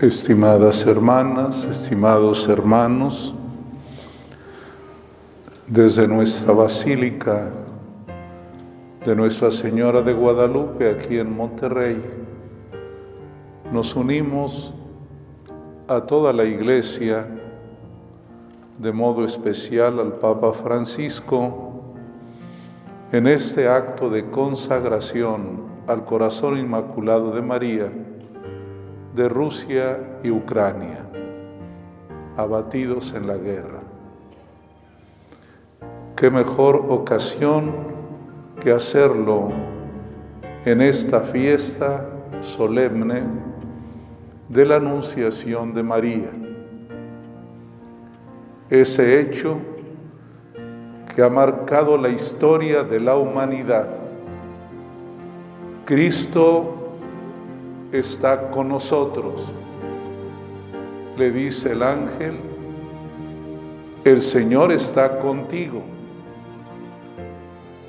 Estimadas hermanas, estimados hermanos, desde nuestra basílica de Nuestra Señora de Guadalupe aquí en Monterrey, nos unimos a toda la iglesia, de modo especial al Papa Francisco, en este acto de consagración al corazón inmaculado de María, de Rusia y Ucrania, abatidos en la guerra. Qué mejor ocasión que hacerlo en esta fiesta solemne de la Anunciación de María. Ese hecho que ha marcado la historia de la humanidad. Cristo está con nosotros. Le dice el ángel, el Señor está contigo.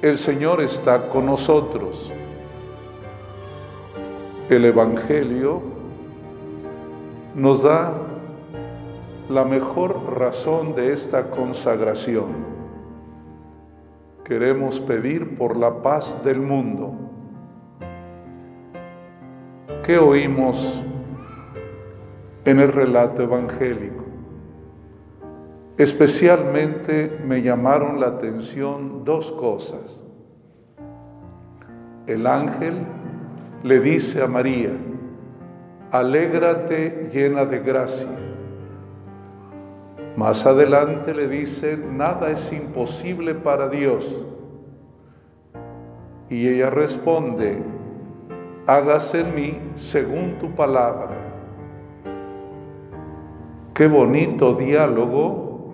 El Señor está con nosotros. El Evangelio nos da la mejor razón de esta consagración. Queremos pedir por la paz del mundo ¿Qué oímos en el relato evangélico? Especialmente me llamaron la atención dos cosas. El ángel le dice a María, alégrate llena de gracia. Más adelante le dice, nada es imposible para Dios. Y ella responde, hágase en mí según tu palabra. Qué bonito diálogo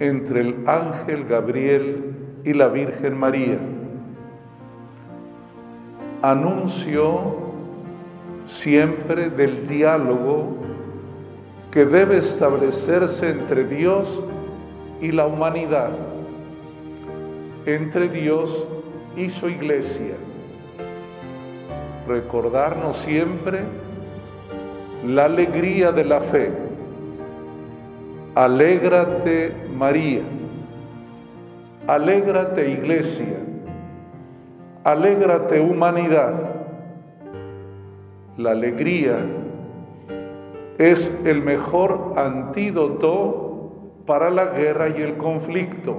entre el ángel Gabriel y la Virgen María. Anuncio siempre del diálogo que debe establecerse entre Dios y la humanidad, entre Dios y su iglesia recordarnos siempre la alegría de la fe. Alégrate María, alégrate Iglesia, alégrate humanidad. La alegría es el mejor antídoto para la guerra y el conflicto.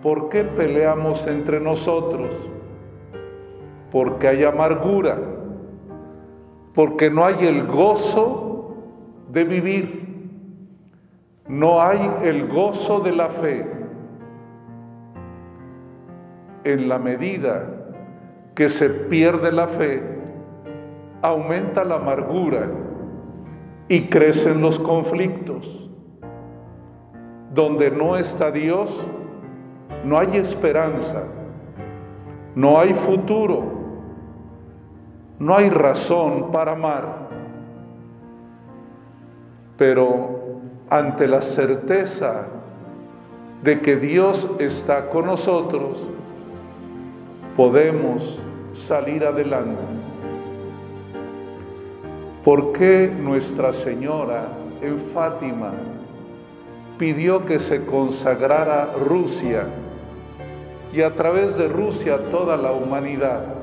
¿Por qué peleamos entre nosotros? Porque hay amargura, porque no hay el gozo de vivir, no hay el gozo de la fe. En la medida que se pierde la fe, aumenta la amargura y crecen los conflictos. Donde no está Dios, no hay esperanza, no hay futuro no hay razón para amar. Pero ante la certeza de que Dios está con nosotros, podemos salir adelante. ¿Por qué Nuestra Señora en Fátima pidió que se consagrara Rusia y a través de Rusia toda la humanidad?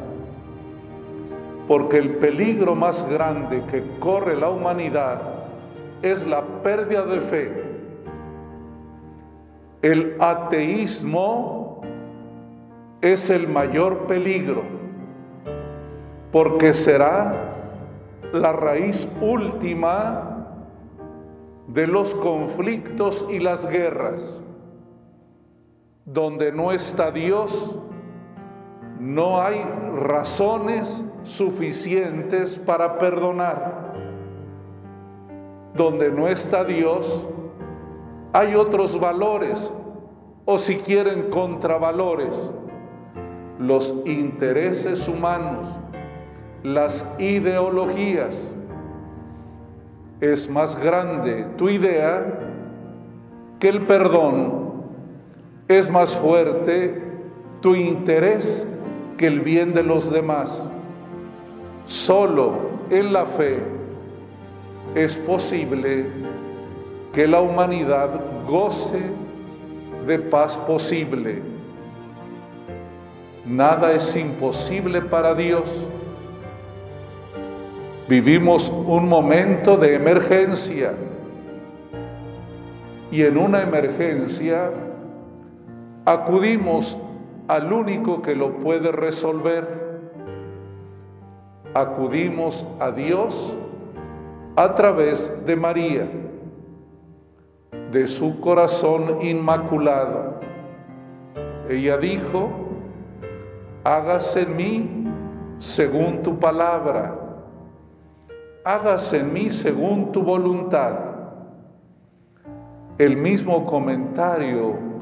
Porque el peligro más grande que corre la humanidad es la pérdida de fe. El ateísmo es el mayor peligro, porque será la raíz última de los conflictos y las guerras. Donde no está Dios, no hay razones suficientes para perdonar. Donde no está Dios, hay otros valores o si quieren contravalores, los intereses humanos, las ideologías. Es más grande tu idea que el perdón, es más fuerte tu interés que el bien de los demás. Solo en la fe, es posible que la humanidad goce de paz posible. Nada es imposible para Dios. Vivimos un momento de emergencia y en una emergencia acudimos al único que lo puede resolver. Acudimos a Dios a través de María, de su corazón inmaculado. Ella dijo, hágase en mí según tu palabra, hágase en mí según tu voluntad. El mismo comentario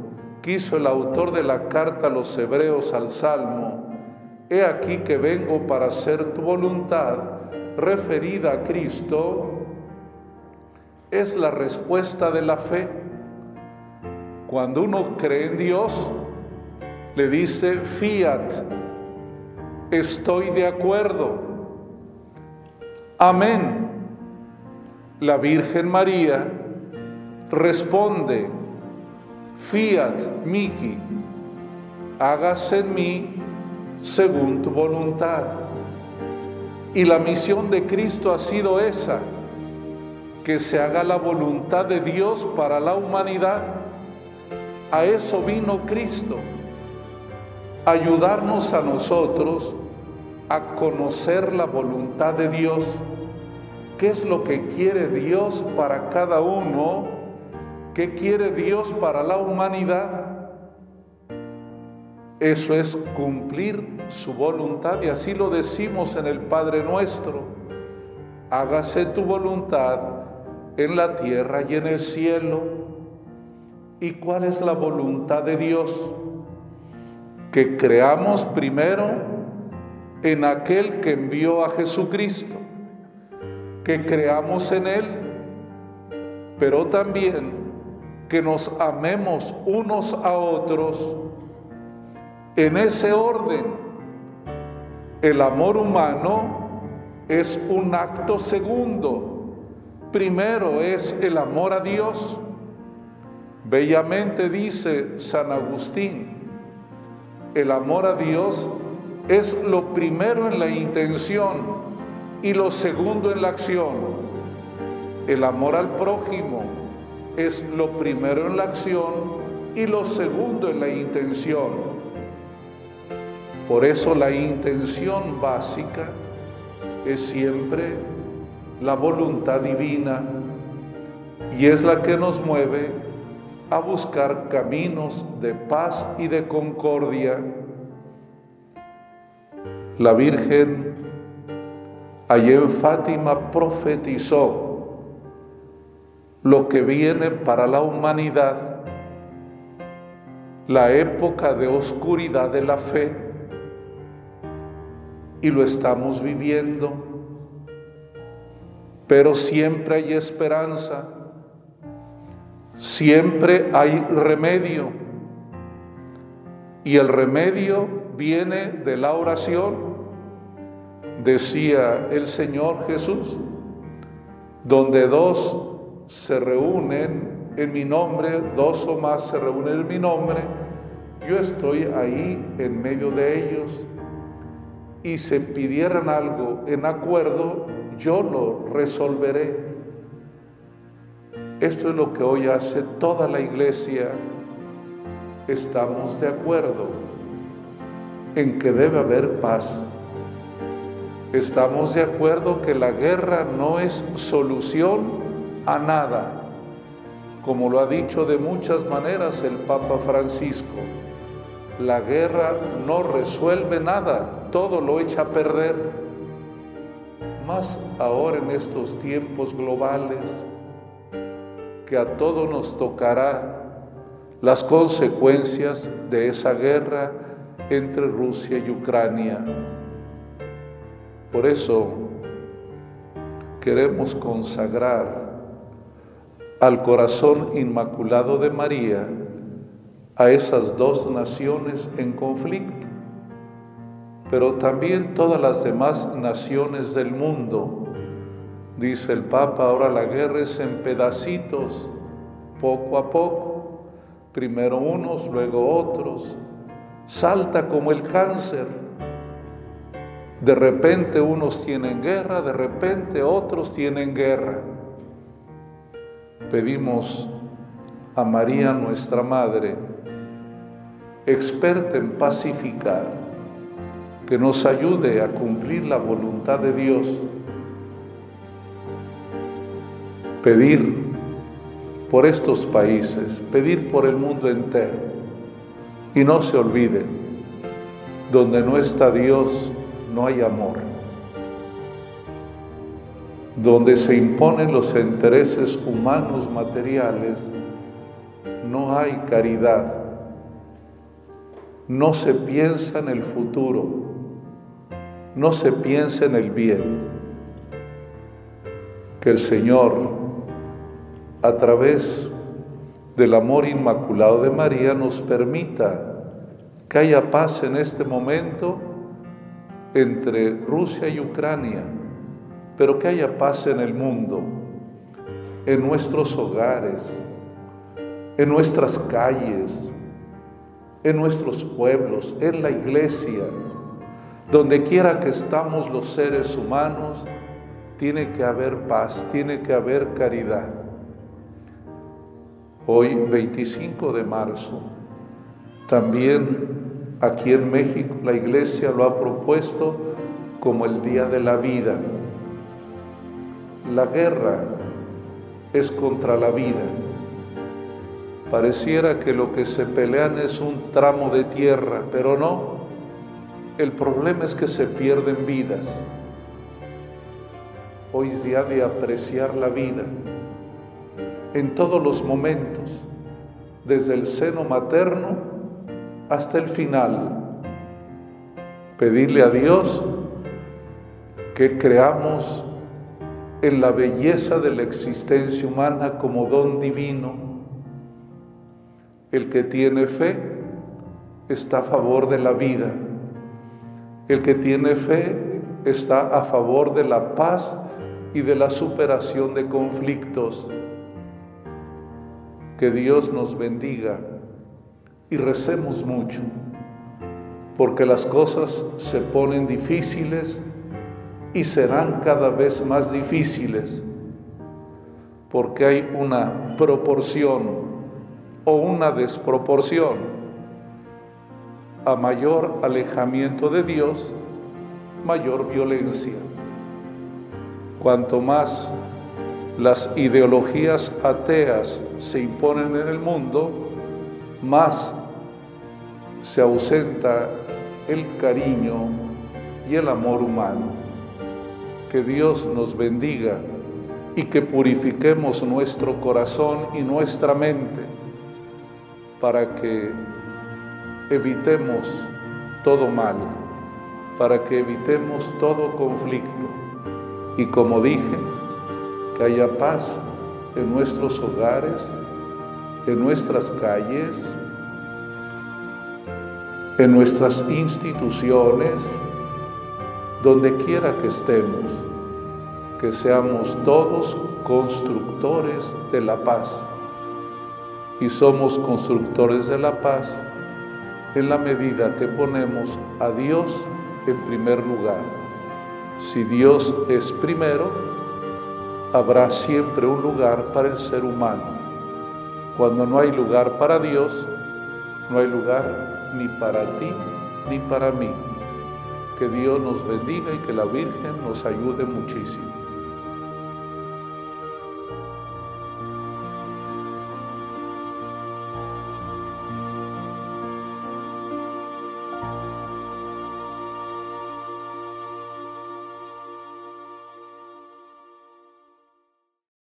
que hizo el autor de la carta a los hebreos al Salmo, he aquí que vengo para hacer tu voluntad, referida a Cristo, es la respuesta de la fe. Cuando uno cree en Dios, le dice, fiat, estoy de acuerdo. Amén. La Virgen María responde, fiat Miki, hágase en mí según tu voluntad. Y la misión de Cristo ha sido esa, que se haga la voluntad de Dios para la humanidad. A eso vino Cristo, ayudarnos a nosotros a conocer la voluntad de Dios, qué es lo que quiere Dios para cada uno, qué quiere Dios para la humanidad. Eso es cumplir su voluntad y así lo decimos en el Padre nuestro. Hágase tu voluntad en la tierra y en el cielo. ¿Y cuál es la voluntad de Dios? Que creamos primero en aquel que envió a Jesucristo, que creamos en Él, pero también que nos amemos unos a otros en ese orden, el amor humano es un acto segundo. Primero es el amor a Dios. Bellamente dice San Agustín, el amor a Dios es lo primero en la intención y lo segundo en la acción. El amor al prójimo es lo primero en la acción y lo segundo en la intención. Por eso la intención básica es siempre la voluntad divina y es la que nos mueve a buscar caminos de paz y de concordia. La Virgen allí en Fátima profetizó lo que viene para la humanidad, la época de oscuridad de la fe y lo estamos viviendo. Pero siempre hay esperanza, siempre hay remedio. Y el remedio viene de la oración, decía el Señor Jesús, donde dos se reúnen en mi nombre, dos o más se reúnen en mi nombre, yo estoy ahí en medio de ellos y se pidieran algo en acuerdo, yo lo resolveré. Esto es lo que hoy hace toda la iglesia. Estamos de acuerdo en que debe haber paz. Estamos de acuerdo que la guerra no es solución a nada, como lo ha dicho de muchas maneras el Papa Francisco. La guerra no resuelve nada, todo lo echa a perder. Más ahora en estos tiempos globales, que a todos nos tocará las consecuencias de esa guerra entre Rusia y Ucrania. Por eso queremos consagrar al corazón inmaculado de María a esas dos naciones en conflicto pero también todas las demás naciones del mundo Dice el Papa, ahora la guerra es en pedacitos, poco a poco, primero unos, luego otros, salta como el cáncer. De repente unos tienen guerra, de repente otros tienen guerra. Pedimos a María nuestra Madre, experta en pacificar, que nos ayude a cumplir la voluntad de Dios. Pedir por estos países, pedir por el mundo entero. Y no se olviden, donde no está Dios, no hay amor. Donde se imponen los intereses humanos materiales, no hay caridad, no se piensa en el futuro, no se piensa en el bien. Que el Señor, a través del amor inmaculado de María, nos permita que haya paz en este momento entre Rusia y Ucrania, pero que haya paz en el mundo, en nuestros hogares, en nuestras calles, en nuestros pueblos, en la iglesia, donde quiera que estamos los seres humanos, tiene que haber paz, tiene que haber caridad. Hoy, 25 de marzo, también aquí en México la iglesia lo ha propuesto como el Día de la Vida. La guerra es contra la vida Pareciera que lo que se pelean es un tramo de tierra, pero no. El problema es que se pierden vidas. Hoy es día de apreciar la vida en todos los momentos, desde el seno materno hasta el final. Pedirle a Dios que creamos en la belleza de la existencia humana como don divino el que tiene fe está a favor de la vida. El que tiene fe está a favor de la paz y de la superación de conflictos. Que Dios nos bendiga y recemos mucho, porque las cosas se ponen difíciles y serán cada vez más difíciles, porque hay una proporción o una desproporción. A mayor alejamiento de Dios, mayor violencia. Cuanto más las ideologías ateas se imponen en el mundo, más se ausenta el cariño y el amor humano. Que Dios nos bendiga y que purifiquemos nuestro corazón y nuestra mente para que evitemos todo mal, para que evitemos todo conflicto. Y como dije, que haya paz en nuestros hogares, en nuestras calles, en nuestras instituciones, donde quiera que estemos, que seamos todos constructores de la paz y somos constructores de la paz en la medida que ponemos a Dios en primer lugar. Si Dios es primero, habrá siempre un lugar para el ser humano. Cuando no hay lugar para Dios, no hay lugar ni para ti ni para mí. Que Dios nos bendiga y que la Virgen nos ayude muchísimo.